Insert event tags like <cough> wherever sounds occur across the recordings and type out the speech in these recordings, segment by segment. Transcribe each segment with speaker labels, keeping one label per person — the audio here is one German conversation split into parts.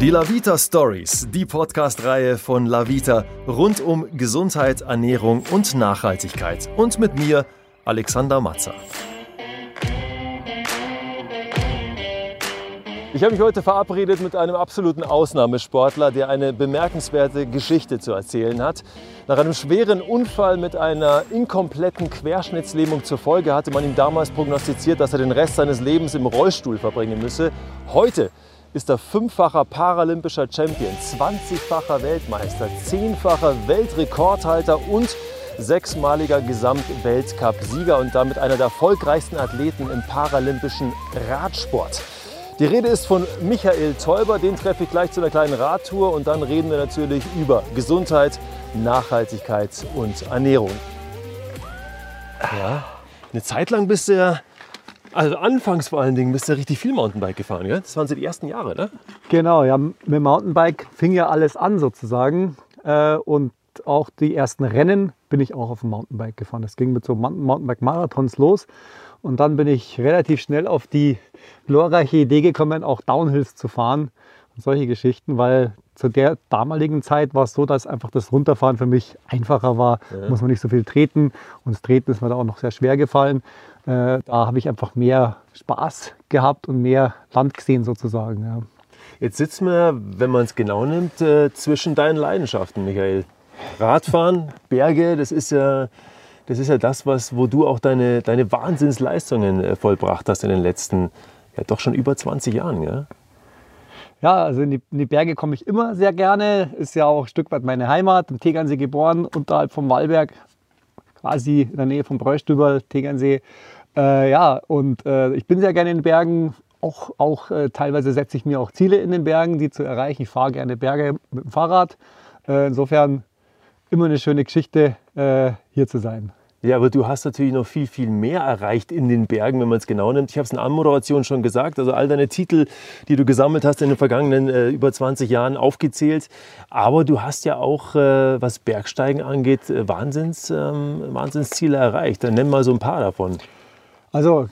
Speaker 1: Die Lavita Stories, die Podcast-Reihe von Lavita rund um Gesundheit, Ernährung und Nachhaltigkeit. Und mit mir, Alexander Matzer. Ich habe mich heute verabredet mit einem absoluten Ausnahmesportler, der eine bemerkenswerte Geschichte zu erzählen hat. Nach einem schweren Unfall mit einer inkompletten Querschnittslähmung zur Folge hatte man ihm damals prognostiziert, dass er den Rest seines Lebens im Rollstuhl verbringen müsse. Heute ist er fünffacher paralympischer Champion, 20-facher Weltmeister, zehnfacher Weltrekordhalter und sechsmaliger Gesamtweltcup-Sieger und damit einer der erfolgreichsten Athleten im paralympischen Radsport. Die Rede ist von Michael Teuber, den treffe ich gleich zu einer kleinen Radtour und dann reden wir natürlich über Gesundheit, Nachhaltigkeit und Ernährung. Ja, eine Zeit lang bist du ja also anfangs vor allen Dingen bist du richtig viel Mountainbike gefahren, gell? Das waren so die ersten Jahre, ne?
Speaker 2: Genau, ja, mit Mountainbike fing ja alles an sozusagen. Äh, und auch die ersten Rennen bin ich auch auf dem Mountainbike gefahren. Das ging mit so Mountainbike-Marathons los. Und dann bin ich relativ schnell auf die glorreiche Idee gekommen, auch Downhills zu fahren und solche Geschichten, weil zu der damaligen Zeit war es so, dass einfach das Runterfahren für mich einfacher war. Ja. Muss man nicht so viel treten. Und das Treten ist mir da auch noch sehr schwer gefallen. Äh, da habe ich einfach mehr Spaß gehabt und mehr Land gesehen sozusagen. Ja.
Speaker 1: Jetzt sitzen wir, wenn man es genau nimmt, äh, zwischen deinen Leidenschaften, Michael. Radfahren, Berge, das ist ja das, ist ja das was, wo du auch deine, deine Wahnsinnsleistungen äh, vollbracht hast in den letzten, ja doch schon über 20 Jahren. Ja?
Speaker 2: Ja, also in die, in die, Berge komme ich immer sehr gerne. Ist ja auch ein Stück weit meine Heimat, im Tegernsee geboren, unterhalb vom Wallberg, quasi in der Nähe vom Bräustüber, Tegernsee. Äh, ja, und äh, ich bin sehr gerne in den Bergen. Auch, auch äh, teilweise setze ich mir auch Ziele in den Bergen, die zu erreichen. Ich fahre gerne Berge mit dem Fahrrad. Äh, insofern immer eine schöne Geschichte, äh, hier zu sein.
Speaker 1: Ja, aber du hast natürlich noch viel, viel mehr erreicht in den Bergen, wenn man es genau nimmt. Ich habe es in der Anmoderation schon gesagt. Also all deine Titel, die du gesammelt hast in den vergangenen äh, über 20 Jahren, aufgezählt. Aber du hast ja auch, äh, was Bergsteigen angeht, äh, Wahnsinns, ähm, Wahnsinnsziele erreicht. Dann nenn mal so ein paar davon.
Speaker 2: Also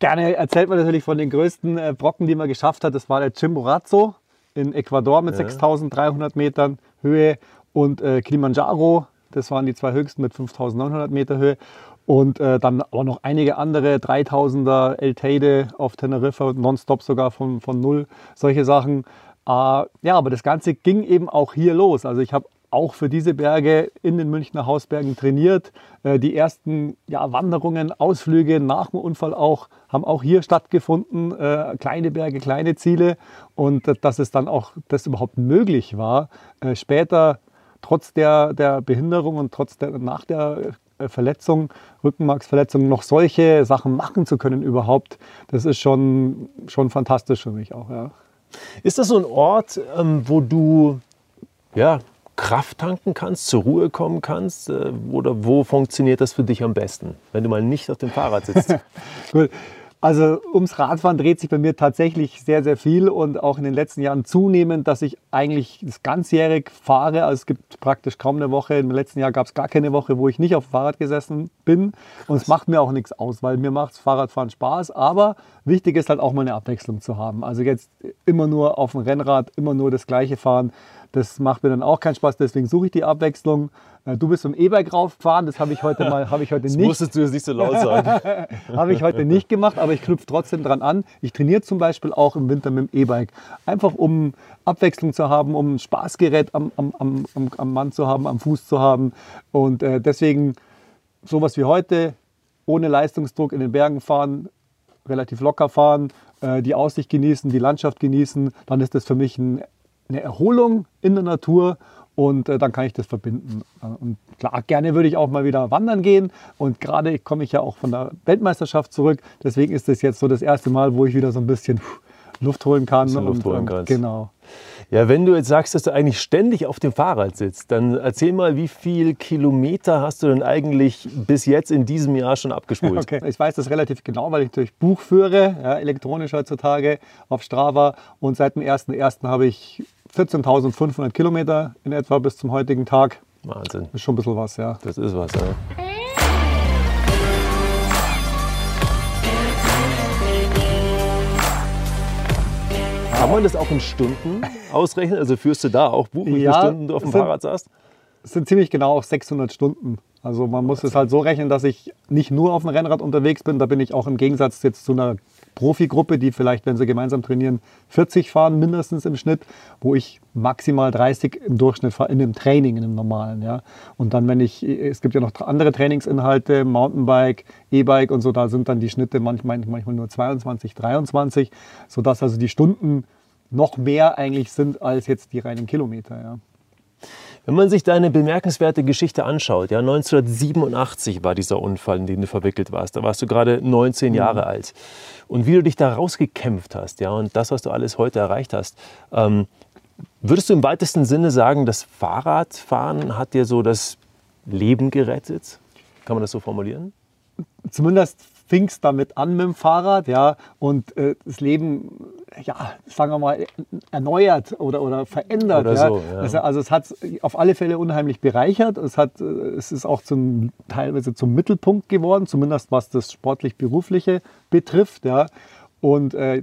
Speaker 2: gerne erzählt man natürlich von den größten äh, Brocken, die man geschafft hat. Das war der Chimborazo in Ecuador mit ja. 6300 Metern Höhe und äh, Kilimanjaro das waren die zwei höchsten mit 5900 Meter Höhe. Und äh, dann aber noch einige andere, 3000er El Teide auf Teneriffa, nonstop sogar von, von null, solche Sachen. Äh, ja, aber das Ganze ging eben auch hier los. Also ich habe auch für diese Berge in den Münchner Hausbergen trainiert. Äh, die ersten ja, Wanderungen, Ausflüge nach dem Unfall auch, haben auch hier stattgefunden. Äh, kleine Berge, kleine Ziele. Und äh, dass es dann auch das überhaupt möglich war, später trotz der, der Behinderung und trotz der, nach der äh, Verletzung, Rückenmarksverletzung, noch solche Sachen machen zu können überhaupt, das ist schon, schon fantastisch für mich auch. Ja.
Speaker 1: Ist das so ein Ort, ähm, wo du ja, Kraft tanken kannst, zur Ruhe kommen kannst? Äh, oder wo funktioniert das für dich am besten, wenn du mal nicht auf dem Fahrrad sitzt? <laughs> <laughs>
Speaker 2: Gut. Also ums Radfahren dreht sich bei mir tatsächlich sehr, sehr viel und auch in den letzten Jahren zunehmend, dass ich eigentlich das ganzjährig fahre. Also es gibt praktisch kaum eine Woche. Im letzten Jahr gab es gar keine Woche, wo ich nicht auf dem Fahrrad gesessen bin. Und es macht mir auch nichts aus, weil mir macht Fahrradfahren Spaß. Aber wichtig ist halt auch mal eine Abwechslung zu haben. Also jetzt immer nur auf dem Rennrad, immer nur das Gleiche fahren. Das macht mir dann auch keinen Spaß, deswegen suche ich die Abwechslung. Äh, du bist zum E-Bike raufgefahren, das habe ich heute mal, habe ich heute nicht. Das
Speaker 1: musstest du jetzt nicht so laut sagen. <laughs>
Speaker 2: habe ich heute nicht gemacht, aber ich knüpfe trotzdem dran an. Ich trainiere zum Beispiel auch im Winter mit dem E-Bike. Einfach um Abwechslung zu haben, um ein Spaßgerät am, am, am, am Mann zu haben, am Fuß zu haben. Und äh, deswegen sowas wie heute, ohne Leistungsdruck in den Bergen fahren, relativ locker fahren, äh, die Aussicht genießen, die Landschaft genießen, dann ist das für mich ein eine Erholung in der Natur und äh, dann kann ich das verbinden. Und klar, gerne würde ich auch mal wieder wandern gehen und gerade komme ich ja auch von der Weltmeisterschaft zurück. Deswegen ist das jetzt so das erste Mal, wo ich wieder so ein bisschen Luft holen kann.
Speaker 1: Und, Luft holen
Speaker 2: kannst. Genau.
Speaker 1: Ja, wenn du jetzt sagst, dass du eigentlich ständig auf dem Fahrrad sitzt, dann erzähl mal, wie viele Kilometer hast du denn eigentlich bis jetzt in diesem Jahr schon abgespult? <laughs>
Speaker 2: Okay, ich weiß das relativ genau, weil ich durch Buch führe, ja, elektronisch heutzutage auf Strava. Und seit dem 1.1. habe ich 14.500 Kilometer in etwa bis zum heutigen Tag.
Speaker 1: Wahnsinn.
Speaker 2: Das Ist schon ein bisschen was, ja.
Speaker 1: Das ist was, ja. Kann man das auch in Stunden? Ausrechnen? Also führst du da auch Buch, wie
Speaker 2: Ja,
Speaker 1: viele Stunden du auf dem
Speaker 2: sind-
Speaker 1: Fahrrad saßt?
Speaker 2: Es sind ziemlich genau auch 600 Stunden. Also man muss es halt so rechnen, dass ich nicht nur auf dem Rennrad unterwegs bin. Da bin ich auch im Gegensatz jetzt zu einer Profigruppe, die vielleicht, wenn sie gemeinsam trainieren, 40 fahren mindestens im Schnitt, wo ich maximal 30 im Durchschnitt fahre in einem Training, in einem normalen. Ja. Und dann, wenn ich, es gibt ja noch andere Trainingsinhalte, Mountainbike, E-Bike und so, da sind dann die Schnitte manchmal, manchmal nur 22, 23, sodass also die Stunden noch mehr eigentlich sind als jetzt die reinen Kilometer. Ja.
Speaker 1: Wenn man sich deine bemerkenswerte Geschichte anschaut, ja, 1987 war dieser Unfall, in den du verwickelt warst. Da warst du gerade 19 Jahre alt. Und wie du dich da rausgekämpft hast, ja, und das, was du alles heute erreicht hast, ähm, würdest du im weitesten Sinne sagen, das Fahrradfahren hat dir so das Leben gerettet? Kann man das so formulieren?
Speaker 2: zumindest fing es damit an mit dem Fahrrad, ja, und äh, das Leben, ja, sagen wir mal, erneuert oder, oder verändert.
Speaker 1: Oder
Speaker 2: ja.
Speaker 1: so, ja.
Speaker 2: Also, also es hat auf alle Fälle unheimlich bereichert. Es, hat, es ist auch zum, teilweise zum Mittelpunkt geworden, zumindest was das sportlich-berufliche betrifft, ja. Und äh,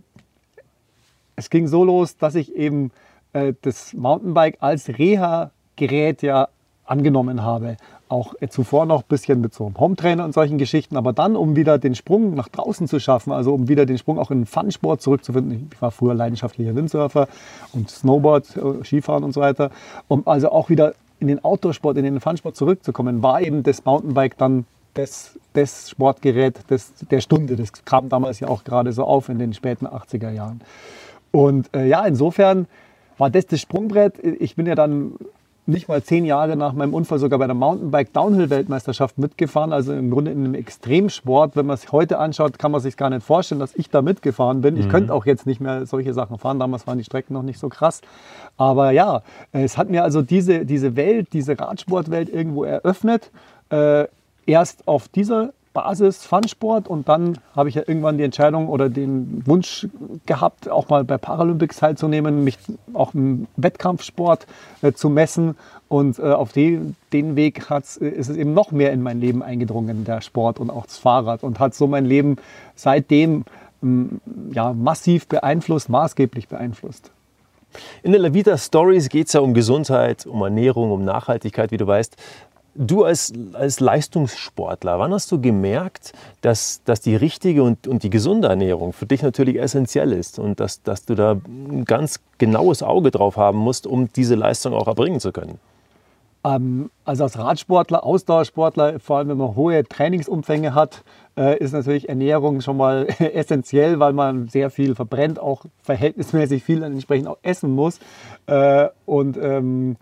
Speaker 2: es ging so los, dass ich eben äh, das Mountainbike als Reha-Gerät ja angenommen habe. Auch zuvor noch ein bisschen mit so einem Hometrainer und solchen Geschichten, aber dann, um wieder den Sprung nach draußen zu schaffen, also um wieder den Sprung auch in den Fun-Sport zurückzufinden. Ich war früher leidenschaftlicher Windsurfer und Snowboard, äh, Skifahren und so weiter. Um also auch wieder in den Outdoor-Sport, in den Fun-Sport zurückzukommen, war eben das Mountainbike dann das, das Sportgerät des, der Stunde. Das kam damals ja auch gerade so auf in den späten 80er Jahren. Und äh, ja, insofern war das das Sprungbrett. Ich bin ja dann nicht mal zehn Jahre nach meinem Unfall sogar bei der Mountainbike-Downhill-Weltmeisterschaft mitgefahren. Also im Grunde in einem Extremsport. Wenn man es heute anschaut, kann man sich gar nicht vorstellen, dass ich da mitgefahren bin. Ich könnte auch jetzt nicht mehr solche Sachen fahren. Damals waren die Strecken noch nicht so krass. Aber ja, es hat mir also diese, diese Welt, diese Radsportwelt irgendwo eröffnet. Äh, erst auf dieser Basis Funsport und dann habe ich ja irgendwann die Entscheidung oder den Wunsch gehabt, auch mal bei Paralympics teilzunehmen, mich auch im Wettkampfsport äh, zu messen und äh, auf den, den Weg hat's, äh, ist es eben noch mehr in mein Leben eingedrungen, der Sport und auch das Fahrrad und hat so mein Leben seitdem ähm, ja, massiv beeinflusst, maßgeblich beeinflusst.
Speaker 1: In der Lavita Stories geht es ja um Gesundheit, um Ernährung, um Nachhaltigkeit, wie du weißt. Du als, als Leistungssportler, wann hast du gemerkt, dass, dass die richtige und, und die gesunde Ernährung für dich natürlich essentiell ist und dass, dass du da ein ganz genaues Auge drauf haben musst, um diese Leistung auch erbringen zu können?
Speaker 2: Ähm, also als Radsportler, Ausdauersportler, vor allem wenn man hohe Trainingsumfänge hat, äh, ist natürlich Ernährung schon mal <laughs> essentiell, weil man sehr viel verbrennt, auch verhältnismäßig viel entsprechend auch essen muss. Äh, und ähm,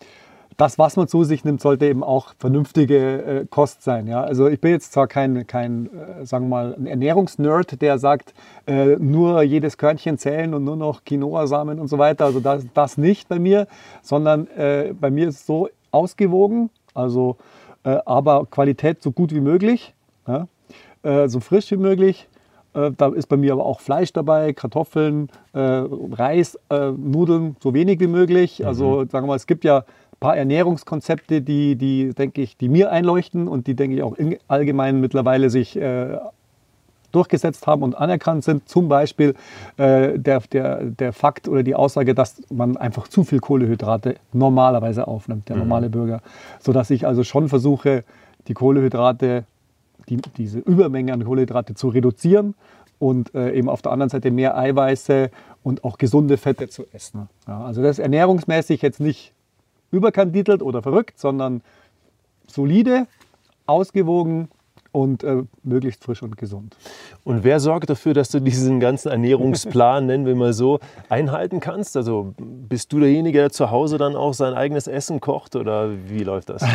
Speaker 2: das, was man zu sich nimmt, sollte eben auch vernünftige äh, Kost sein. Ja? Also ich bin jetzt zwar kein, kein äh, sagen wir mal, ein Ernährungsnerd, der sagt, äh, nur jedes Körnchen zählen und nur noch Quinoa-Samen und so weiter. Also das, das nicht bei mir, sondern äh, bei mir ist es so ausgewogen, also äh, aber Qualität so gut wie möglich, ja? äh, so frisch wie möglich. Da ist bei mir aber auch Fleisch dabei, Kartoffeln, Reis, Nudeln, so wenig wie möglich. Also sagen wir mal, es gibt ja paar Ernährungskonzepte, die, die denke ich, die mir einleuchten und die, denke ich, auch im Allgemeinen mittlerweile sich äh, durchgesetzt haben und anerkannt sind. Zum Beispiel äh, der, der, der Fakt oder die Aussage, dass man einfach zu viel Kohlehydrate normalerweise aufnimmt, der normale Bürger. Sodass ich also schon versuche, die Kohlehydrate, die, diese Übermenge an Kohlehydrate zu reduzieren und äh, eben auf der anderen Seite mehr Eiweiße und auch gesunde Fette zu essen. Ja, also das ist ernährungsmäßig jetzt nicht überkandidelt oder verrückt, sondern solide, ausgewogen und äh, möglichst frisch und gesund.
Speaker 1: Und wer sorgt dafür, dass du diesen ganzen Ernährungsplan, <laughs> nennen wir mal so, einhalten kannst? Also bist du derjenige, der zu Hause dann auch sein eigenes Essen kocht oder wie läuft das? <laughs>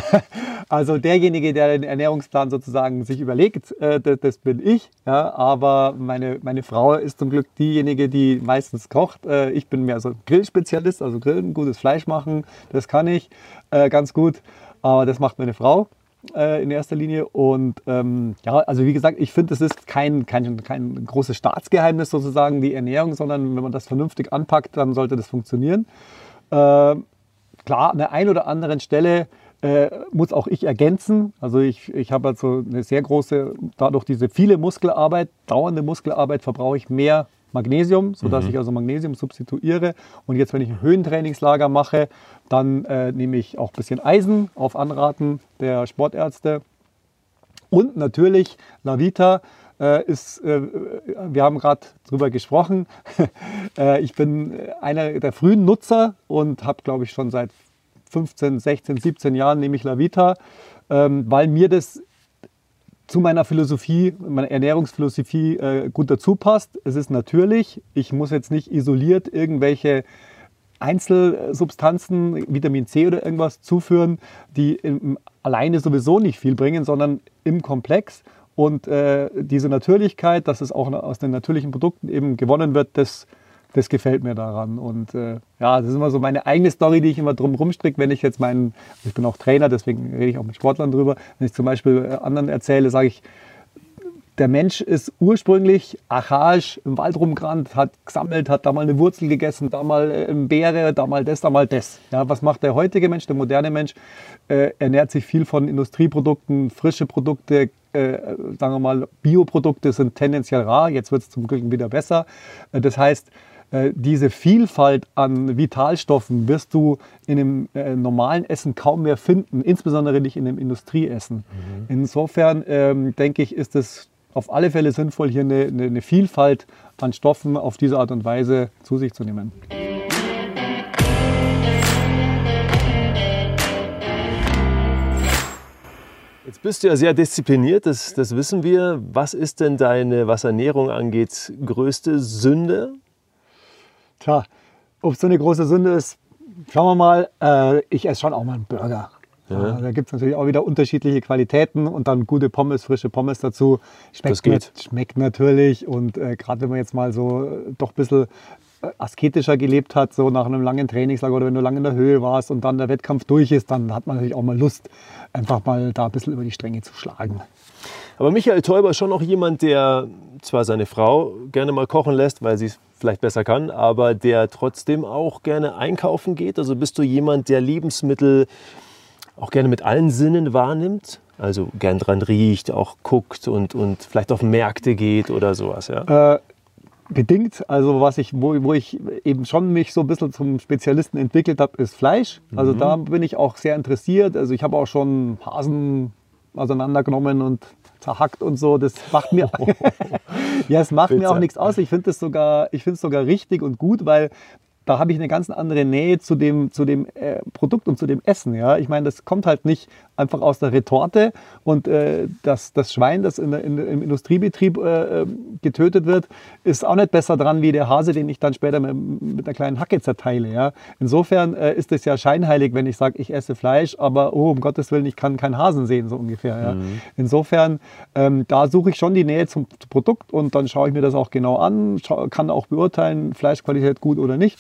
Speaker 2: Also derjenige, der den Ernährungsplan sozusagen sich überlegt, äh, das, das bin ich. Ja, aber meine, meine Frau ist zum Glück diejenige, die meistens kocht. Äh, ich bin mehr so Grillspezialist, also grillen, gutes Fleisch machen, das kann ich äh, ganz gut. Aber das macht meine Frau äh, in erster Linie. Und ähm, ja, also wie gesagt, ich finde, es ist kein, kein, kein großes Staatsgeheimnis sozusagen, die Ernährung, sondern wenn man das vernünftig anpackt, dann sollte das funktionieren. Äh, klar, an der einen oder anderen Stelle äh, muss auch ich ergänzen. Also ich, ich habe also eine sehr große, dadurch diese viele Muskelarbeit, dauernde Muskelarbeit, verbrauche ich mehr Magnesium, sodass ich also Magnesium substituiere. Und jetzt, wenn ich ein Höhentrainingslager mache, dann äh, nehme ich auch ein bisschen Eisen auf Anraten der Sportärzte. Und natürlich Lavita äh, ist, äh, wir haben gerade drüber gesprochen. <laughs> äh, ich bin einer der frühen Nutzer und habe, glaube ich, schon seit 15, 16, 17 Jahren nehme ich Lavita, ähm, weil mir das zu meiner Philosophie, meiner Ernährungsphilosophie äh, gut dazu passt. Es ist natürlich, ich muss jetzt nicht isoliert irgendwelche Einzelsubstanzen, Vitamin C oder irgendwas zuführen, die im, alleine sowieso nicht viel bringen, sondern im Komplex. Und äh, diese Natürlichkeit, dass es auch aus den natürlichen Produkten eben gewonnen wird, das, das gefällt mir daran. Und äh, ja, das ist immer so meine eigene Story, die ich immer drum rumstricke, wenn ich jetzt meinen, ich bin auch Trainer, deswegen rede ich auch mit Sportlern drüber. Wenn ich zum Beispiel äh, anderen erzähle, sage ich, der Mensch ist ursprünglich archaisch im Wald rumgerannt, hat gesammelt, hat da mal eine Wurzel gegessen, da mal äh, Beere, da mal das, da mal das. Ja, was macht der heutige Mensch, der moderne Mensch? Äh, ernährt sich viel von Industrieprodukten, frische Produkte, äh, sagen wir mal, Bioprodukte sind tendenziell rar. Jetzt wird es zum Glück wieder besser. Äh, das heißt, diese Vielfalt an Vitalstoffen wirst du in einem äh, normalen Essen kaum mehr finden, insbesondere nicht in einem Industrieessen. Mhm. Insofern ähm, denke ich, ist es auf alle Fälle sinnvoll, hier eine, eine Vielfalt an Stoffen auf diese Art und Weise zu sich zu nehmen.
Speaker 1: Jetzt bist du ja sehr diszipliniert, das, das wissen wir. Was ist denn deine, was Ernährung angeht, größte Sünde?
Speaker 2: Tja, ob es so eine große Sünde ist, schauen wir mal. Äh, ich esse schon auch mal einen Burger. Ja. Da gibt es natürlich auch wieder unterschiedliche Qualitäten und dann gute Pommes, frische Pommes dazu. Schmeckt,
Speaker 1: geht.
Speaker 2: schmeckt natürlich und äh, gerade wenn man jetzt mal so äh, doch ein bisschen äh, asketischer gelebt hat, so nach einem langen Trainingslager oder wenn du lange in der Höhe warst und dann der Wettkampf durch ist, dann hat man natürlich auch mal Lust, einfach mal da ein bisschen über die Stränge zu schlagen.
Speaker 1: Aber Michael Täuber ist schon noch jemand, der zwar seine Frau gerne mal kochen lässt, weil sie es vielleicht besser kann, aber der trotzdem auch gerne einkaufen geht. Also bist du jemand, der Lebensmittel auch gerne mit allen Sinnen wahrnimmt? Also gern dran riecht, auch guckt und, und vielleicht auf Märkte geht oder sowas, ja?
Speaker 2: Äh, bedingt. Also was ich, wo, wo ich eben schon mich so ein bisschen zum Spezialisten entwickelt habe, ist Fleisch. Also mhm. da bin ich auch sehr interessiert. Also ich habe auch schon Hasen auseinandergenommen und zerhackt und so. Das macht mir, <laughs> <laughs> ja, es macht Bitte. mir auch nichts aus. Ich finde es sogar, sogar richtig und gut, weil da habe ich eine ganz andere Nähe zu dem, zu dem äh, Produkt und zu dem Essen. Ja? Ich meine, das kommt halt nicht einfach aus der Retorte und äh, das, das Schwein, das in, in, im Industriebetrieb äh, ähm, getötet wird, ist auch nicht besser dran wie der Hase, den ich dann später mit, mit einer kleinen Hacke zerteile. Ja? Insofern äh, ist es ja scheinheilig, wenn ich sage, ich esse Fleisch, aber oh, um Gottes Willen, ich kann keinen Hasen sehen, so ungefähr. Ja? Mhm. Insofern, ähm, da suche ich schon die Nähe zum, zum Produkt und dann schaue ich mir das auch genau an, kann auch beurteilen, Fleischqualität gut oder nicht.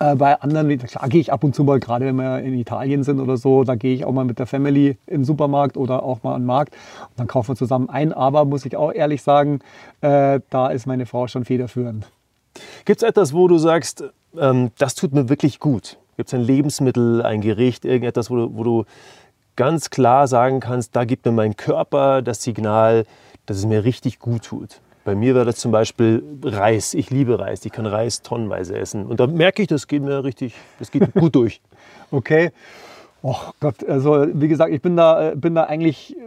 Speaker 2: Äh, bei anderen, klar gehe ich ab und zu mal, gerade wenn wir in Italien sind oder so, da gehe ich auch mal mit der Family in den Supermarkt oder auch mal an den Markt und dann kaufen wir zusammen ein. Aber muss ich auch ehrlich sagen, äh, da ist meine Frau schon federführend.
Speaker 1: Gibt es etwas, wo du sagst, ähm, das tut mir wirklich gut? Gibt es ein Lebensmittel, ein Gericht, irgendetwas, wo du, wo du ganz klar sagen kannst, da gibt mir mein Körper das Signal, dass es mir richtig gut tut? Bei mir wäre das zum Beispiel Reis. Ich liebe Reis. Ich kann Reis tonnenweise essen. Und da merke ich, das geht mir richtig, das geht gut <laughs> durch.
Speaker 2: okay. Oh Gott, also wie gesagt, ich bin da, äh, bin da eigentlich, äh,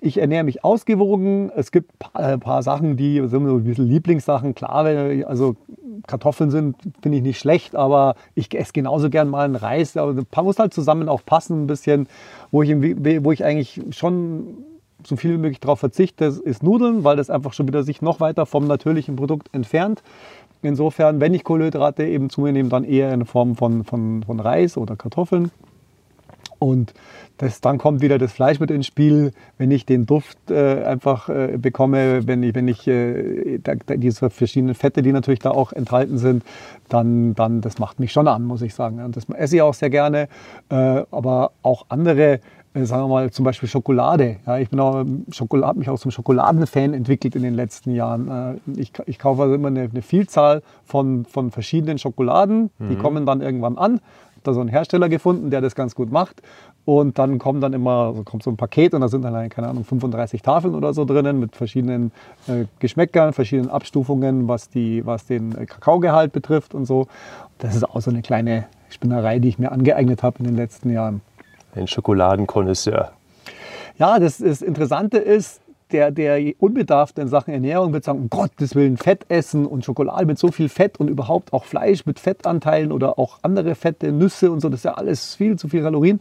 Speaker 2: ich ernähre mich ausgewogen. Es gibt ein paar, paar Sachen, die sind so ein bisschen Lieblingssachen. Klar, also Kartoffeln sind, finde ich nicht schlecht, aber ich esse genauso gern mal einen Reis. Aber ein paar muss halt zusammen auch passen, ein bisschen, wo ich, wo ich eigentlich schon so viel wie möglich darauf verzichte, ist Nudeln, weil das einfach schon wieder sich noch weiter vom natürlichen Produkt entfernt. Insofern, wenn ich Kohlenhydrate eben zu mir nehme, dann eher in Form von, von, von Reis oder Kartoffeln. Und das, dann kommt wieder das Fleisch mit ins Spiel, wenn ich den Duft äh, einfach äh, bekomme, wenn ich, wenn ich äh, da, diese verschiedenen Fette, die natürlich da auch enthalten sind, dann, dann das macht mich schon an, muss ich sagen. Und das esse ich auch sehr gerne. Äh, aber auch andere sagen wir mal zum Beispiel Schokolade. Ja, ich bin auch Schokolade, mich auch zum Schokoladenfan entwickelt in den letzten Jahren. Äh, ich, ich kaufe also immer eine, eine, Vielzahl von, von verschiedenen Schokoladen. Mhm. Die kommen dann irgendwann an. Da so einen Hersteller gefunden, der das ganz gut macht. Und dann kommt dann immer also kommt so ein Paket und da sind dann, keine Ahnung, 35 Tafeln oder so drinnen mit verschiedenen äh, Geschmäckern, verschiedenen Abstufungen, was, die, was den Kakaogehalt betrifft und so. Das ist auch so eine kleine Spinnerei, die ich mir angeeignet habe in den letzten Jahren.
Speaker 1: Ein Schokoladenkonnoisseur.
Speaker 2: Ja, das, das Interessante ist, der, der Unbedarfte in Sachen Ernährung wird sagen, um Gottes Willen Fett essen und Schokolade mit so viel Fett und überhaupt auch Fleisch mit Fettanteilen oder auch andere Fette, Nüsse und so, das ist ja alles viel zu viel Kalorien.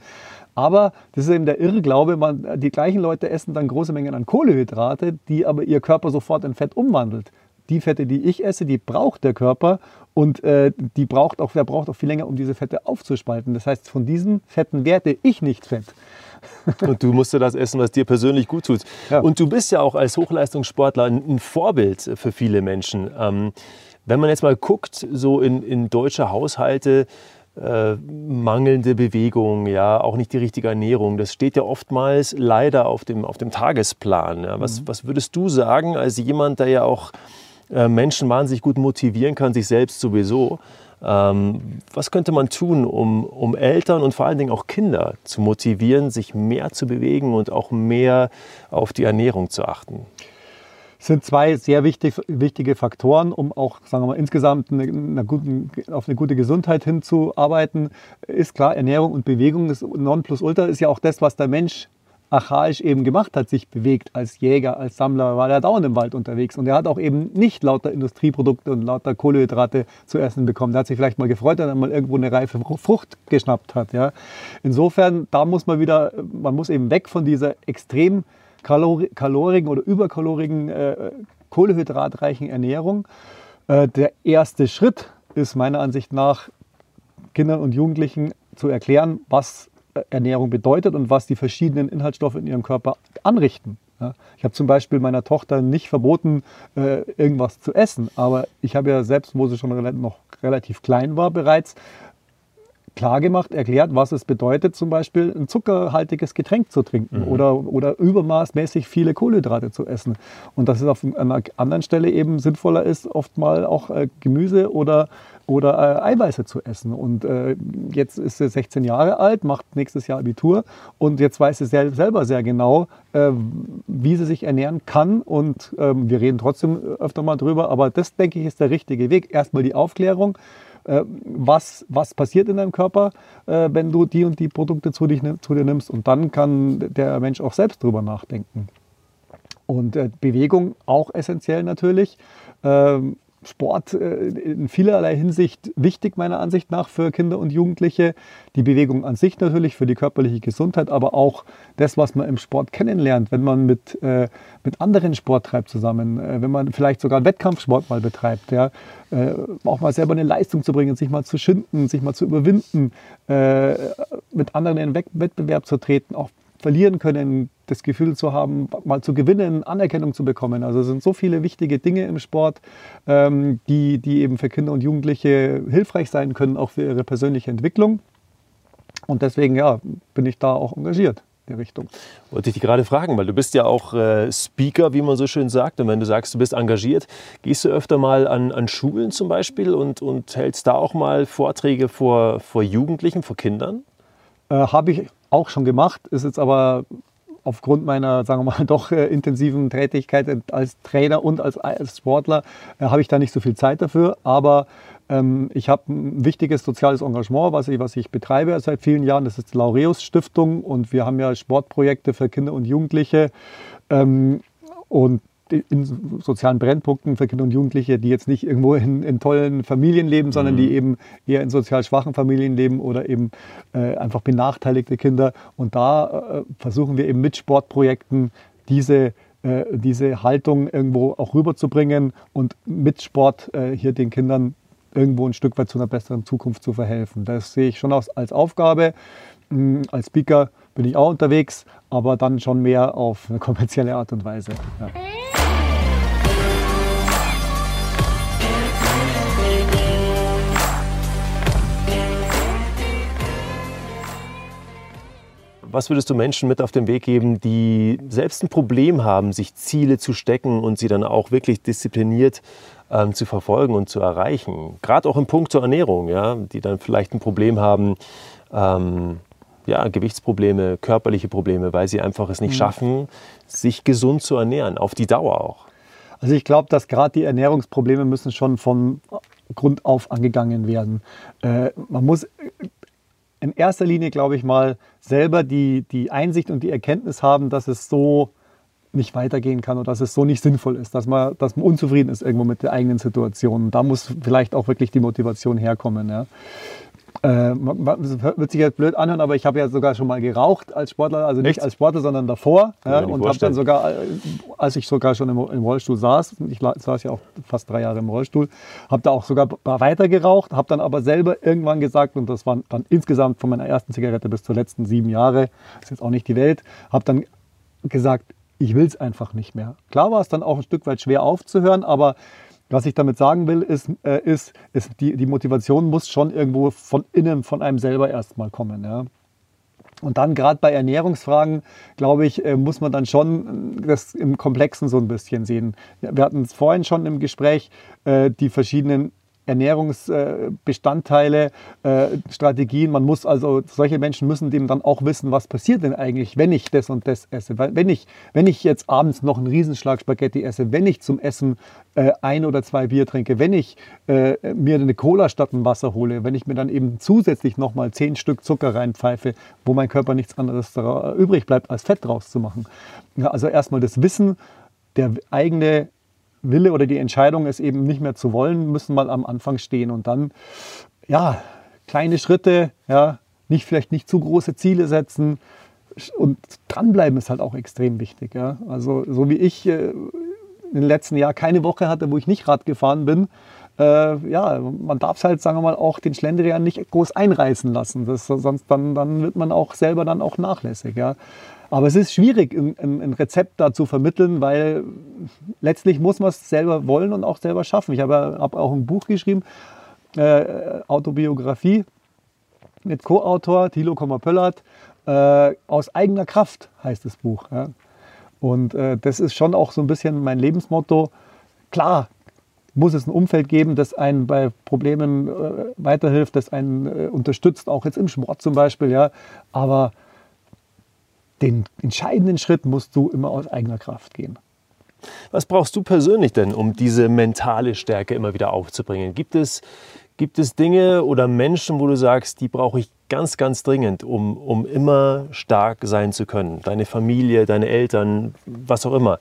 Speaker 2: Aber das ist eben der Irrglaube, man, die gleichen Leute essen dann große Mengen an Kohlehydrate, die aber ihr Körper sofort in Fett umwandelt. Die Fette, die ich esse, die braucht der Körper und äh, die braucht auch, der braucht auch viel länger, um diese Fette aufzuspalten. Das heißt, von diesen Fetten werte ich nicht Fett. <laughs>
Speaker 1: Und du musst dir das essen, was dir persönlich gut tut. Ja. Und du bist ja auch als Hochleistungssportler ein Vorbild für viele Menschen. Ähm, wenn man jetzt mal guckt, so in, in deutsche Haushalte, äh, mangelnde Bewegung, ja, auch nicht die richtige Ernährung. Das steht ja oftmals leider auf dem, auf dem Tagesplan. Ja. Was, mhm. was würdest du sagen, als jemand, der ja auch äh, Menschen wahnsinnig gut motivieren kann, sich selbst sowieso? Ähm, was könnte man tun, um, um Eltern und vor allen Dingen auch Kinder zu motivieren, sich mehr zu bewegen und auch mehr auf die Ernährung zu achten?
Speaker 2: Das sind zwei sehr wichtig, wichtige Faktoren, um auch sagen wir mal, insgesamt eine, eine guten, auf eine gute Gesundheit hinzuarbeiten. Ist klar, Ernährung und Bewegung, das Nonplusultra ist ja auch das, was der Mensch archaisch eben gemacht hat, sich bewegt als Jäger, als Sammler, war er dauernd im Wald unterwegs. Und er hat auch eben nicht lauter Industrieprodukte und lauter Kohlehydrate zu essen bekommen. Er hat sich vielleicht mal gefreut, wenn er mal irgendwo eine reife Frucht geschnappt hat. Ja. Insofern, da muss man wieder, man muss eben weg von dieser extrem kalori kalorigen oder überkalorigen, äh, kohlehydratreichen Ernährung. Äh, der erste Schritt ist meiner Ansicht nach, Kindern und Jugendlichen zu erklären, was Ernährung bedeutet und was die verschiedenen Inhaltsstoffe in ihrem Körper anrichten. Ja, ich habe zum Beispiel meiner Tochter nicht verboten, äh, irgendwas zu essen, aber ich habe ja selbst, wo sie schon noch relativ klein war, bereits klargemacht, erklärt, was es bedeutet, zum Beispiel ein zuckerhaltiges Getränk zu trinken mhm. oder, oder übermaßmäßig viele Kohlenhydrate zu essen. Und dass es auf einer anderen Stelle eben sinnvoller ist, oft mal auch äh, Gemüse oder, oder äh, Eiweiße zu essen. Und äh, jetzt ist sie 16 Jahre alt, macht nächstes Jahr Abitur und jetzt weiß sie sel selber sehr genau, äh, wie sie sich ernähren kann. Und ähm, wir reden trotzdem öfter mal drüber, aber das, denke ich, ist der richtige Weg. Erstmal die Aufklärung was, was passiert in deinem Körper, äh, wenn du die und die Produkte zu, dich, zu dir nimmst. Und dann kann der Mensch auch selbst drüber nachdenken. Und äh, Bewegung auch essentiell natürlich. Ähm, Sport äh, in vielerlei Hinsicht wichtig, meiner Ansicht nach, für Kinder und Jugendliche. Die Bewegung an sich natürlich für die körperliche Gesundheit, aber auch das, was man im Sport kennenlernt, wenn man mit, äh, mit anderen Sport treibt zusammen, äh, wenn man vielleicht sogar einen Wettkampfsport mal betreibt, ja, auch mal selber eine Leistung zu bringen, sich mal zu schinden, sich mal zu überwinden, mit anderen in Wettbewerb zu treten, auch verlieren können, das Gefühl zu haben, mal zu gewinnen, Anerkennung zu bekommen. Also es sind so viele wichtige Dinge im Sport, ähm, die, die eben für Kinder und Jugendliche hilfreich sein können, auch für ihre persönliche Entwicklung. Und deswegen ja, bin ich da auch engagiert. in die Richtung.
Speaker 1: Wollte ich dich gerade fragen, weil du bist ja auch äh, Speaker, wie man so schön sagt. Und wenn du sagst, du bist engagiert, gehst du öfter mal an, an Schulen zum Beispiel und, und hältst da auch mal Vorträge vor, vor Jugendlichen, vor Kindern?
Speaker 2: Äh, Habe ich auch schon gemacht, ist jetzt aber aufgrund meiner, sagen wir mal, <laughs> doch äh, intensiven Tätigkeit als Trainer und als, als Sportler äh, habe ich da nicht so viel Zeit dafür. Aber ähm, ich habe ein wichtiges soziales Engagement, was ich, was ich betreibe seit vielen Jahren. Das ist die Laureus Stiftung und wir haben ja Sportprojekte für Kinder und Jugendliche. Ähm, und in sozialen Brennpunkten für Kinder und Jugendliche, die jetzt nicht irgendwo in, in tollen Familien leben, sondern mhm. die eben eher in sozial schwachen Familien leben oder eben äh, einfach benachteiligte Kinder. Und da äh, versuchen wir eben mit Sportprojekten diese äh, diese Haltung irgendwo auch rüberzubringen und mit Sport äh, hier den Kindern irgendwo ein Stück weit zu einer besseren Zukunft zu verhelfen. Das sehe ich schon als, als Aufgabe. Hm, als Speaker bin ich auch unterwegs, aber dann schon mehr auf eine kommerzielle Art und Weise. Ja.
Speaker 1: Was würdest du Menschen mit auf den Weg geben, die selbst ein Problem haben, sich Ziele zu stecken und sie dann auch wirklich diszipliniert ähm, zu verfolgen und zu erreichen? Gerade auch im Punkt zur Ernährung, ja, die dann vielleicht ein Problem haben, ähm, ja, Gewichtsprobleme, körperliche Probleme, weil sie einfach es nicht mhm. schaffen, sich gesund zu ernähren, auf die Dauer auch.
Speaker 2: Also ich glaube, dass gerade die Ernährungsprobleme müssen schon von Grund auf angegangen werden. Äh, man muss in erster Linie, glaube ich mal, selber die, die Einsicht und die Erkenntnis haben, dass es so nicht weitergehen kann oder dass es so nicht sinnvoll ist, dass man, dass man unzufrieden ist irgendwo mit der eigenen Situation. Da muss vielleicht auch wirklich die Motivation herkommen. Ja. Äh, wird sich jetzt blöd anhören, aber ich habe ja sogar schon mal geraucht als Sportler, also nicht Echt? als Sportler, sondern davor. Ja, und habe dann sogar, äh, als ich sogar schon im, im, Rollstuhl saß, ich saß ja auch fast drei Jahre im Rollstuhl, habe da auch sogar weiter geraucht, habe dann aber selber irgendwann gesagt, und das waren dann insgesamt von meiner ersten Zigarette bis zur letzten sieben Jahre, ist jetzt auch nicht die Welt, habe dann gesagt, ich will es einfach nicht mehr. Klar war es dann auch ein Stück weit schwer aufzuhören, aber was ich damit sagen will, ist, äh, ist, ist die, die Motivation muss schon irgendwo von innen, von einem selber erstmal kommen. Ja. Und dann gerade bei Ernährungsfragen, glaube ich, äh, muss man dann schon das im Komplexen so ein bisschen sehen. Wir hatten es vorhin schon im Gespräch, äh, die verschiedenen Ernährungsbestandteile, äh, Strategien. Man muss also, solche Menschen müssen dem dann auch wissen, was passiert denn eigentlich, wenn ich das und das esse. Wenn ich, wenn ich jetzt abends noch einen Riesenschlag Spaghetti esse, wenn ich zum Essen äh, ein oder zwei Bier trinke, wenn ich äh, mir eine Cola statt ein Wasser hole, wenn ich mir dann eben zusätzlich nochmal zehn Stück Zucker reinpfeife, wo mein Körper nichts anderes übrig bleibt, als Fett draus zu machen. Also erstmal das Wissen, der eigene Wille oder die Entscheidung, es eben nicht mehr zu wollen, müssen mal am Anfang stehen und dann, ja, kleine Schritte, ja, nicht vielleicht nicht zu große Ziele setzen und dranbleiben ist halt auch extrem wichtig. Ja. Also so wie ich äh, im letzten Jahr keine Woche hatte, wo ich nicht Rad gefahren bin, äh, ja, man darf es halt, sagen wir mal, auch den Schlendrian nicht groß einreißen lassen. Das, sonst dann, dann wird man auch selber dann auch nachlässig. Ja. Aber es ist schwierig, ein, Rezept da zu vermitteln, weil letztlich muss man es selber wollen und auch selber schaffen. Ich habe hab auch ein Buch geschrieben, äh, Autobiografie mit Co-Autor Thilo Kommer-Pöllert. Äh, aus eigener Kraft heißt das Buch. Ja. Und äh, das ist schon auch so ein bisschen mein Lebensmotto. Klar, muss es ein Umfeld geben, das einen bei Problemen äh, weiterhilft, das einen äh, unterstützt, auch jetzt im Sport zum Beispiel. Ja. Aber den entscheidenden Schritt musst du immer aus eigener Kraft gehen.
Speaker 1: Was brauchst du persönlich denn, um diese mentale Stärke immer wieder aufzubringen? Gibt es, gibt es Dinge oder Menschen, wo du sagst, die brauche ich ganz, ganz dringend, um, um immer stark sein zu können? Deine Familie, deine Eltern, was auch immer.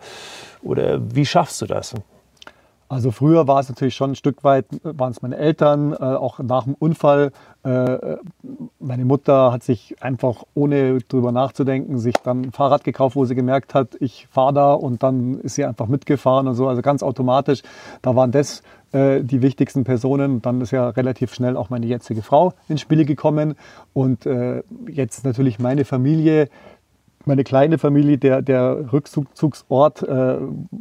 Speaker 1: Oder wie schaffst du das?
Speaker 2: Also früher war es natürlich schon ein Stück weit, waren es meine Eltern, äh, auch nach dem Unfall. Äh, meine Mutter hat sich einfach, ohne drüber nachzudenken, sich dann ein Fahrrad gekauft, wo sie gemerkt hat, ich fahre da und dann ist sie einfach mitgefahren und so, also ganz automatisch. Da waren das äh, die wichtigsten Personen. Dann ist ja relativ schnell auch meine jetzige Frau ins Spiel gekommen und äh, jetzt natürlich meine Familie meine kleine Familie, der, der Rückzugsort. Äh,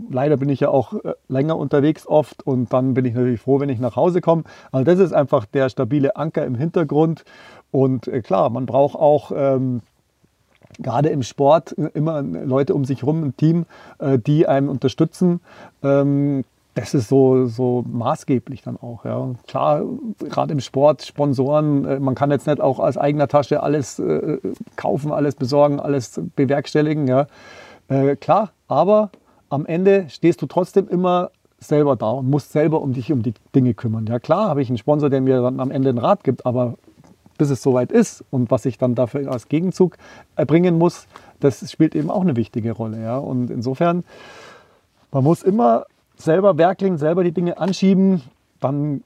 Speaker 2: leider bin ich ja auch äh, länger unterwegs oft und dann bin ich natürlich froh, wenn ich nach Hause komme. Also das ist einfach der stabile Anker im Hintergrund. Und äh, klar, man braucht auch ähm, gerade im Sport immer Leute um sich herum, ein Team, äh, die einen unterstützen. Ähm, das ist so, so maßgeblich dann auch. Ja. Klar, gerade im Sport, Sponsoren, äh, man kann jetzt nicht auch aus eigener Tasche alles äh, kaufen, alles besorgen, alles bewerkstelligen. Ja. Äh, klar, aber am Ende stehst du trotzdem immer selber da und musst selber um dich um die Dinge kümmern. Ja klar, habe ich einen Sponsor, der mir dann am Ende einen Rat gibt, aber bis es soweit ist und was ich dann dafür als Gegenzug erbringen muss, das spielt eben auch eine wichtige Rolle. Ja. Und insofern, man muss immer selber werkeln, selber die Dinge anschieben. Dann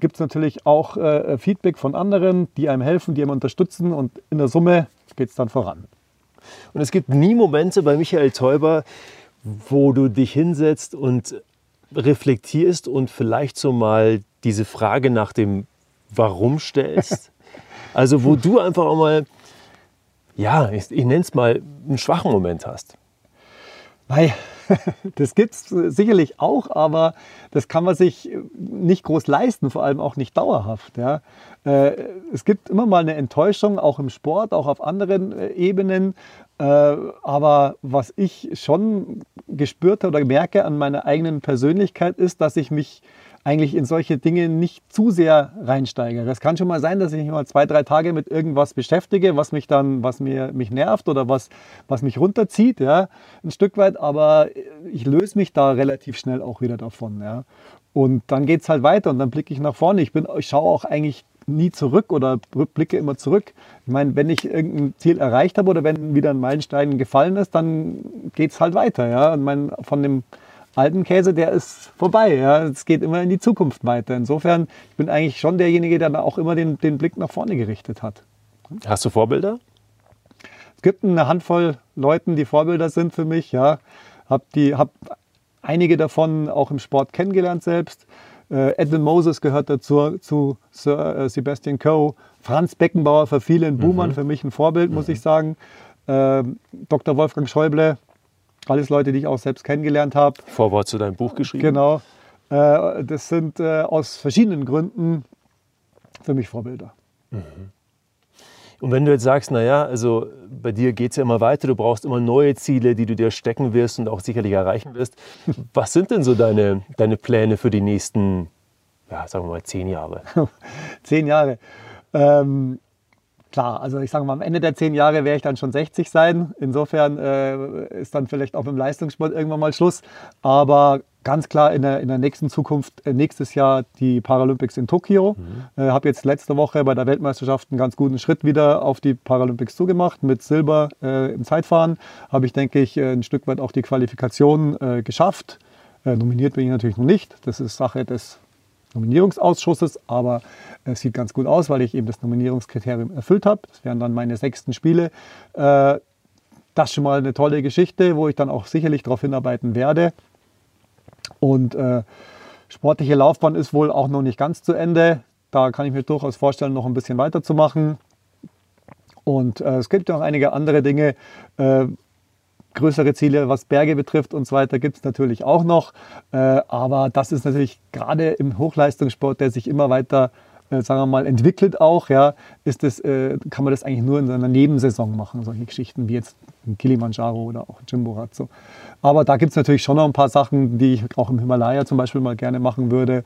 Speaker 2: gibt es natürlich auch äh, Feedback von anderen, die einem helfen, die einem unterstützen und in der Summe geht es dann voran.
Speaker 1: Und es gibt nie Momente bei Michael Teuber, wo du dich hinsetzt und reflektierst und vielleicht so mal diese Frage nach dem Warum stellst. <laughs> Also wo du einfach auch mal, ja, ich, ich nenne es mal, einen schwachen Moment hast.
Speaker 2: Weil <laughs> das gibt es sicherlich auch, aber das kann man sich nicht groß leisten, vor allem auch nicht dauerhaft. Ja. Äh, es gibt immer mal eine Enttäuschung, auch im Sport, auch auf anderen äh, Ebenen. Äh, aber was ich schon gespürt oder merke an meiner eigenen Persönlichkeit ist, dass ich mich eigentlich in solche Dinge nicht zu sehr reinsteigere. Es kann schon mal sein, dass ich mich mal zwei, drei Tage mit irgendwas beschäftige, was mich dann, was mir, mich nervt oder was, was mich runterzieht, ja, ein Stück weit, aber ich löse mich da relativ schnell auch wieder davon, ja. Und dann geht es halt weiter und dann blicke ich nach vorne. Ich, bin, ich schaue auch eigentlich nie zurück oder blicke immer zurück. Ich meine, wenn ich irgendein Ziel erreicht habe oder wenn wieder ein Meilenstein gefallen ist, dann geht es halt weiter. Ja? Ich meine, von dem alten Käse, der ist vorbei. Ja? Es geht immer in die Zukunft weiter. Insofern, ich bin eigentlich schon derjenige, der da auch immer den, den Blick nach vorne gerichtet hat.
Speaker 1: Hast du Vorbilder?
Speaker 2: Es gibt eine Handvoll Leuten, die Vorbilder sind für mich. Ja, habe hab einige davon auch im Sport kennengelernt selbst. Äh, Edwin Moses gehört dazu, zu Sir äh, Sebastian Coe. Franz Beckenbauer für viele ein Buhmann, mhm. für mich ein Vorbild, muss mhm. ich sagen. Äh, Dr. Wolfgang Schäuble, alles Leute, die ich auch selbst kennengelernt habe.
Speaker 1: Vorwort zu deinem Buch geschrieben.
Speaker 2: Genau. Äh, das sind äh, aus verschiedenen Gründen für mich Vorbilder. Mhm.
Speaker 1: Und wenn du jetzt sagst, naja, also bei dir geht es ja immer weiter, du brauchst immer neue Ziele, die du dir stecken wirst und auch sicherlich erreichen wirst. <laughs> Was sind denn so deine, deine Pläne für die nächsten, ja, sagen wir mal, zehn Jahre? <laughs>
Speaker 2: zehn Jahre. Ähm, klar, also ich sage mal, am Ende der zehn Jahre werde ich dann schon 60 sein. Insofern äh, ist dann vielleicht auch mit dem Leistungssport irgendwann mal Schluss. Aber ganz klar in der, in der nächsten Zukunft, äh, nächstes Jahr die Paralympics in Tokio. Mhm. Äh, habe jetzt letzte Woche bei der Weltmeisterschaft einen ganz guten Schritt wieder auf die Paralympics zugemacht. Mit Silber äh, im Zeitfahren habe ich, denke ich, äh, ein Stück weit auch die Qualifikation geschafft. nominiert bin ich natürlich noch nicht. Das ist Sache des Nominierungsausschusses, aber es sieht ganz gut aus, weil ich eben das Nominierungskriterium erfüllt habe. Das wären dann meine sechsten Spiele. Äh, das ist schon mal eine tolle Geschichte, wo ich dann auch sicherlich darauf hinarbeiten werde. Und äh, sportliche Laufbahn ist wohl auch noch nicht ganz zu Ende. Da kann ich mir durchaus vorstellen, noch ein bisschen weiterzumachen. Und äh, es gibt ja auch einige andere Dinge. Größere Ziele, was Berge betrifft und so weiter, gibt es natürlich auch noch. Äh, aber das ist natürlich gerade im Hochleistungssport, der sich immer weiter äh, sagen wir mal, entwickelt auch, ja, ist das, äh, kann man das eigentlich nur in seiner Nebensaison machen, solche Geschichten wie jetzt Kilimanjaro oder auch Jimborazzo. Aber da gibt es natürlich schon noch ein paar Sachen, die ich auch im Himalaya zum Beispiel mal gerne machen würde,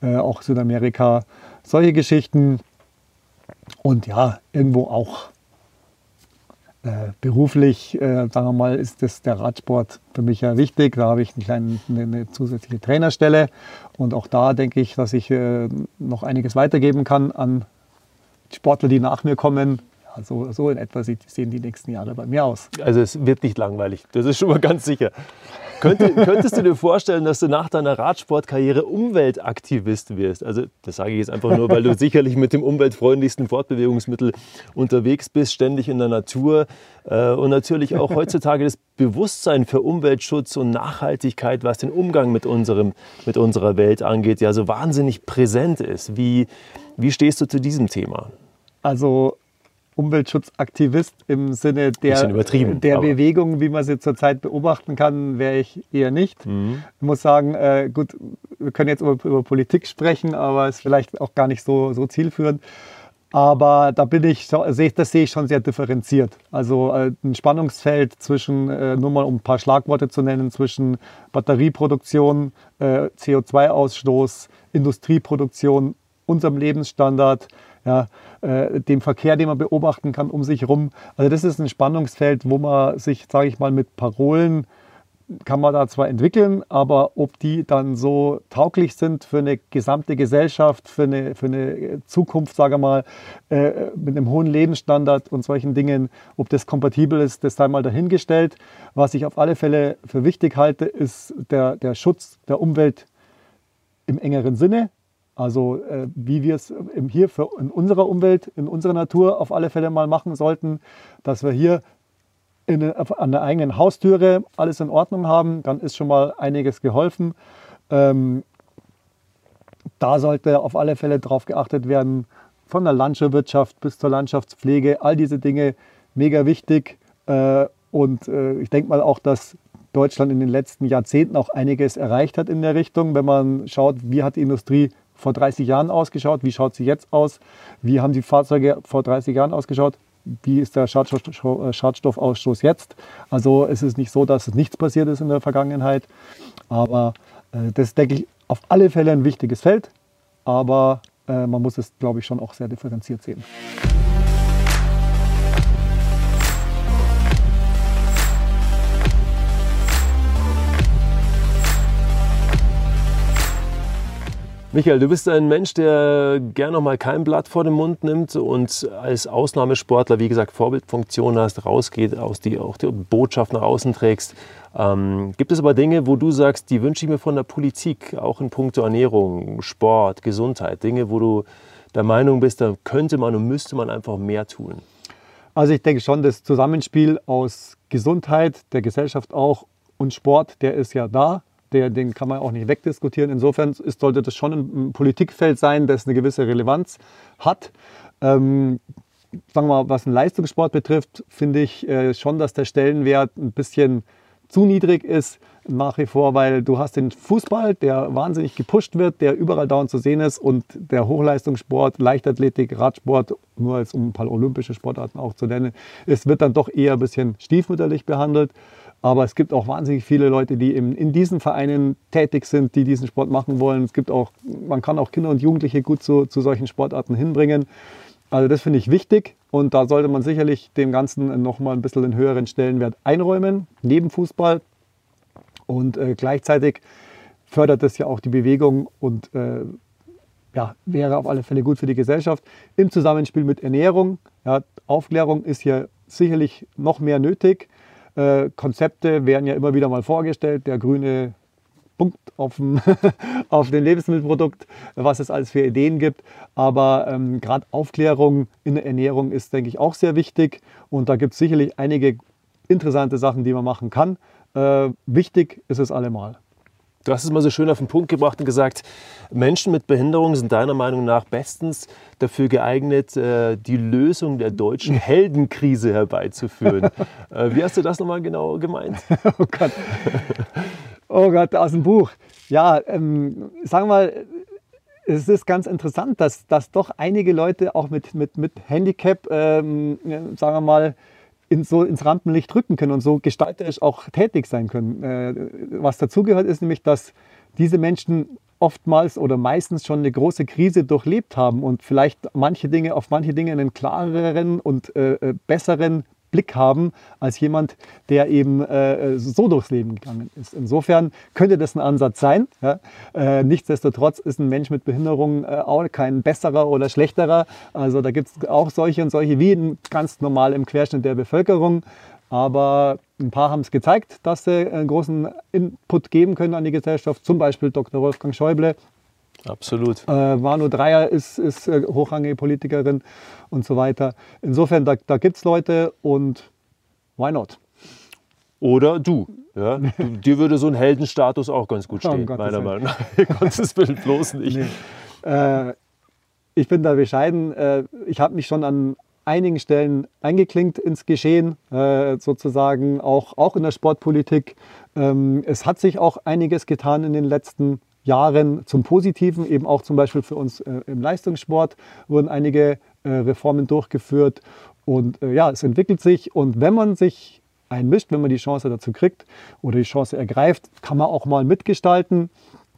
Speaker 2: auch Südamerika, solche Geschichten. Und ja, irgendwo auch äh, beruflich, äh, sagen wir mal, ist das der Radsport für mich ja wichtig. Da habe ich eine, eine zusätzliche Trainerstelle und auch da denke ich, dass ich äh, noch einiges weitergeben kann an Sportler, die nach mir kommen. So, so in etwa sehen die nächsten Jahre bei mir aus.
Speaker 1: Also es wird nicht langweilig, das ist schon mal ganz sicher. Könnte, könntest du dir vorstellen, dass du nach deiner Radsportkarriere Umweltaktivist wirst? Also das sage ich jetzt einfach nur, weil du <laughs> sicherlich mit dem umweltfreundlichsten Fortbewegungsmittel unterwegs bist, ständig in der Natur äh, und natürlich auch heutzutage das Bewusstsein für Umweltschutz und Nachhaltigkeit, was den Umgang mit, unserem, mit unserer Welt angeht, ja so wahnsinnig präsent ist. Wie, wie stehst du zu diesem Thema?
Speaker 2: Also Umweltschutzaktivist im Sinne der, der Bewegung, wie man sie zurzeit beobachten kann, wäre ich eher nicht. Mhm. Ich muss sagen, äh, gut, wir können jetzt über, über Politik sprechen, aber es ist vielleicht auch gar nicht so, so zielführend. Aber da bin ich, das sehe ich schon sehr differenziert. Also äh, ein Spannungsfeld zwischen, äh, nur mal um ein paar Schlagworte zu nennen, zwischen Batterieproduktion, äh, CO2-Ausstoß, Industrieproduktion, unserem Lebensstandard, ja, äh, dem Verkehr, den man beobachten kann um sich herum. Also das ist ein Spannungsfeld, wo man sich, sage ich mal, mit Parolen kann man da zwar entwickeln, aber ob die dann so tauglich sind für eine gesamte Gesellschaft, für eine, für eine Zukunft, sage ich mal, äh, mit einem hohen Lebensstandard und solchen Dingen, ob das kompatibel ist, das sei mal dahingestellt. Was ich auf alle Fälle für wichtig halte, ist der, der Schutz der Umwelt im engeren Sinne. Also äh, wie wir es hier für in unserer Umwelt, in unserer Natur auf alle Fälle mal machen sollten, dass wir hier in, an der eigenen Haustüre alles in Ordnung haben, dann ist schon mal einiges geholfen. Ähm, da sollte auf alle Fälle darauf geachtet werden, von der Landwirtschaft bis zur Landschaftspflege, all diese Dinge mega wichtig. Äh, und äh, ich denke mal auch, dass Deutschland in den letzten Jahrzehnten auch einiges erreicht hat in der Richtung, wenn man schaut, wie hat die Industrie vor 30 Jahren ausgeschaut, wie schaut sie jetzt aus, wie haben die Fahrzeuge vor 30 Jahren ausgeschaut. wie ist der Schadstoff, Schadstoffausstoß jetzt. Also es ist nicht so, dass nichts passiert ist in der Vergangenheit, aber äh, das ist, denke ich, auf alle Fälle ein wichtiges Feld, aber äh, man muss es, glaube ich, schon auch sehr differenziert sehen.
Speaker 1: Michael, du bist ein Mensch, der gerne noch mal kein Blatt vor den Mund nimmt und als Ausnahmesportler, wie gesagt, Vorbildfunktion hast, rausgeht, aus die, auch die Botschaft nach außen trägst. Ähm, gibt es aber Dinge, wo du sagst, die wünsche ich mir von der Politik, auch in puncto Ernährung, Sport, Gesundheit, Dinge, wo du der Meinung bist, da könnte man und müsste man einfach mehr tun?
Speaker 2: Also ich denke schon, das Zusammenspiel aus Gesundheit, der Gesellschaft auch und Sport, der ist ja da der, den kann man auch nicht wegdiskutieren. Insofern ist, sollte das schon ein Politikfeld sein, das eine gewisse Relevanz hat. Ähm, sagen wir mal, was den Leistungssport betrifft, finde ich äh, schon, dass der Stellenwert ein bisschen zu niedrig ist nach wie vor, weil du hast den Fußball, der wahnsinnig gepusht wird, der überall dauernd zu sehen ist und der Hochleistungssport, Leichtathletik, Radsport, nur als um ein paar olympische Sportarten auch zu nennen, es wird dann doch eher ein bisschen stiefmütterlich behandelt. Aber es gibt auch wahnsinnig viele Leute, die in, in diesen Vereinen tätig sind, die diesen Sport machen wollen. Es gibt auch, man kann auch Kinder und Jugendliche gut zu, zu solchen Sportarten hinbringen. Also das finde ich wichtig und da sollte man sicherlich dem Ganzen nochmal ein bisschen einen höheren Stellenwert einräumen, neben Fußball. Und äh, gleichzeitig fördert das ja auch die Bewegung und äh, ja, wäre auf alle Fälle gut für die Gesellschaft. Im Zusammenspiel mit Ernährung, ja, Aufklärung ist hier sicherlich noch mehr nötig. Äh, Konzepte werden ja immer wieder mal vorgestellt. Der grüne Punkt auf dem, <laughs> auf dem Lebensmittelprodukt, was es alles für Ideen gibt. Aber ähm, gerade Aufklärung in der Ernährung ist, denke ich, auch sehr wichtig. Und da gibt es sicherlich einige interessante Sachen, die man machen kann. Äh, wichtig ist es allemal.
Speaker 1: Du hast es mal so schön auf den Punkt gebracht und gesagt, Menschen mit Behinderung sind deiner Meinung nach bestens dafür geeignet, äh, die Lösung der deutschen <laughs> Heldenkrise herbeizuführen. Äh, wie hast du das nochmal genau gemeint? <laughs>
Speaker 2: oh Gott. Oh Gott, aus dem Buch. Ja, ähm, sagen wir mal, es ist ganz interessant, dass, dass doch einige Leute auch mit, mit, mit Handicap, ähm, sagen wir mal, in, so ins Rampenlicht rücken können und so gestalterisch auch tätig sein können. Äh, was dazugehört, ist nämlich, dass diese Menschen oftmals oder meistens schon eine große Krise durchlebt haben und vielleicht manche Dinge auf manche Dinge einen klareren und äh, äh besseren Blick haben als jemand, der eben äh, so durchs Leben gegangen ist. Insofern könnte das ein Ansatz sein. Ja? Äh, nichtsdestotrotz ist ein Mensch mit Behinderung äh, auch kein besserer oder schlechterer. Also da gibt es auch solche und solche wie ganz normal im Querschnitt der Bevölkerung. Aber ein paar haben es gezeigt, dass sie einen großen Input geben können an die Gesellschaft. Zum Beispiel Dr. Wolfgang Schäuble,
Speaker 1: Absolut.
Speaker 2: Äh, Manu Dreier ist, ist äh, hochrangige Politikerin und so weiter. Insofern, da, da gibt es Leute und why not?
Speaker 1: Oder du. Ja? <laughs> Dir würde so ein Heldenstatus auch ganz gut stehen, oh, meiner Meinung nach. <laughs> Gottes Willen bloß nicht. Nee.
Speaker 2: Äh, ich bin da bescheiden. Äh, ich habe mich schon an einigen Stellen eingeklinkt ins Geschehen, äh, sozusagen auch, auch in der Sportpolitik. Ähm, es hat sich auch einiges getan in den letzten Jahren. Zum Positiven, eben auch zum Beispiel für uns äh, im Leistungssport wurden einige äh, Reformen durchgeführt. Und äh, ja, es entwickelt sich. Und wenn man sich einmischt, wenn man die Chance dazu kriegt oder die Chance ergreift, kann man auch mal mitgestalten.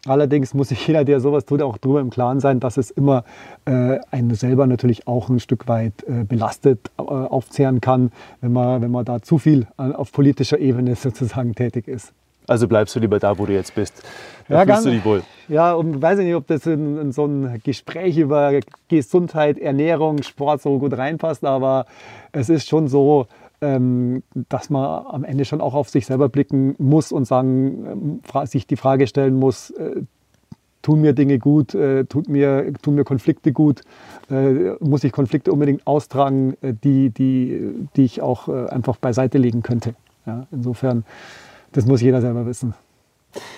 Speaker 2: Allerdings muss sich <laughs> jeder, der sowas tut, auch darüber im Klaren sein, dass es immer äh, einen selber natürlich auch ein Stück weit äh, belastet, äh, aufzehren kann, wenn man, wenn man da zu viel auf politischer Ebene <laughs> sozusagen tätig ist.
Speaker 1: Also bleibst du lieber da, wo du jetzt bist. Da ja, fühlst du dich wohl.
Speaker 2: Ja, und weiß ich nicht, ob das in, in, so ein Gespräch über Gesundheit, Ernährung, Sport so gut reinpasst, aber es ist schon so, ähm, dass man am Ende schon auch auf sich selber blicken muss und sagen, ähm, sich die Frage stellen muss, äh, tun mir Dinge gut, äh, tut mir, tun mir Konflikte gut, äh, muss ich Konflikte unbedingt austragen, äh, die, die, die ich auch äh, einfach beiseite legen könnte. Ja, insofern das muss jeder selber wissen.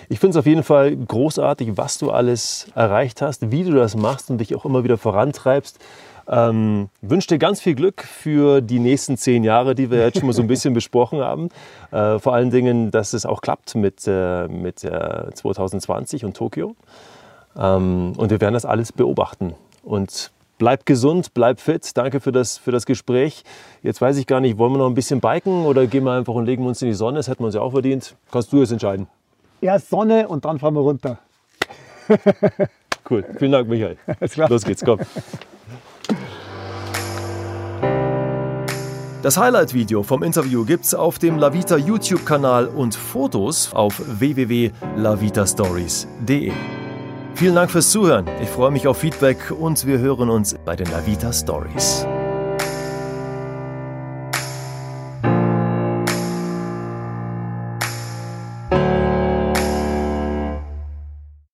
Speaker 1: Ich finde es auf jeden Fall großartig, was du alles erreicht hast, wie du das machst und dich auch immer wieder vorantreibst. Ähm, wünsche dir ganz viel Glück für die nächsten zehn Jahre, die wir jetzt schon mal so ein bisschen <laughs> besprochen haben. Äh, vor allen Dingen, dass es auch klappt mit, äh, mit äh, 2020 und Tokio. Ähm, und wir werden das alles beobachten. Und bleib gesund, bleib fit. Danke für das, für das Gespräch. Jetzt weiß ich gar nicht, wollen wir noch ein bisschen biken oder gehen wir einfach und legen uns in die Sonne? Das hätten wir uns ja auch verdient. Kannst du es entscheiden.
Speaker 2: Erst Sonne und dann fahren wir runter. <laughs>
Speaker 1: Cool. Vielen Dank, Michael. <laughs> Los geht's, komm. Das Highlight-Video vom Interview gibt's auf dem Lavita YouTube-Kanal und Fotos auf www.lavitastories.de. Vielen Dank fürs Zuhören. Ich freue mich auf Feedback und wir hören uns bei den Lavita Stories.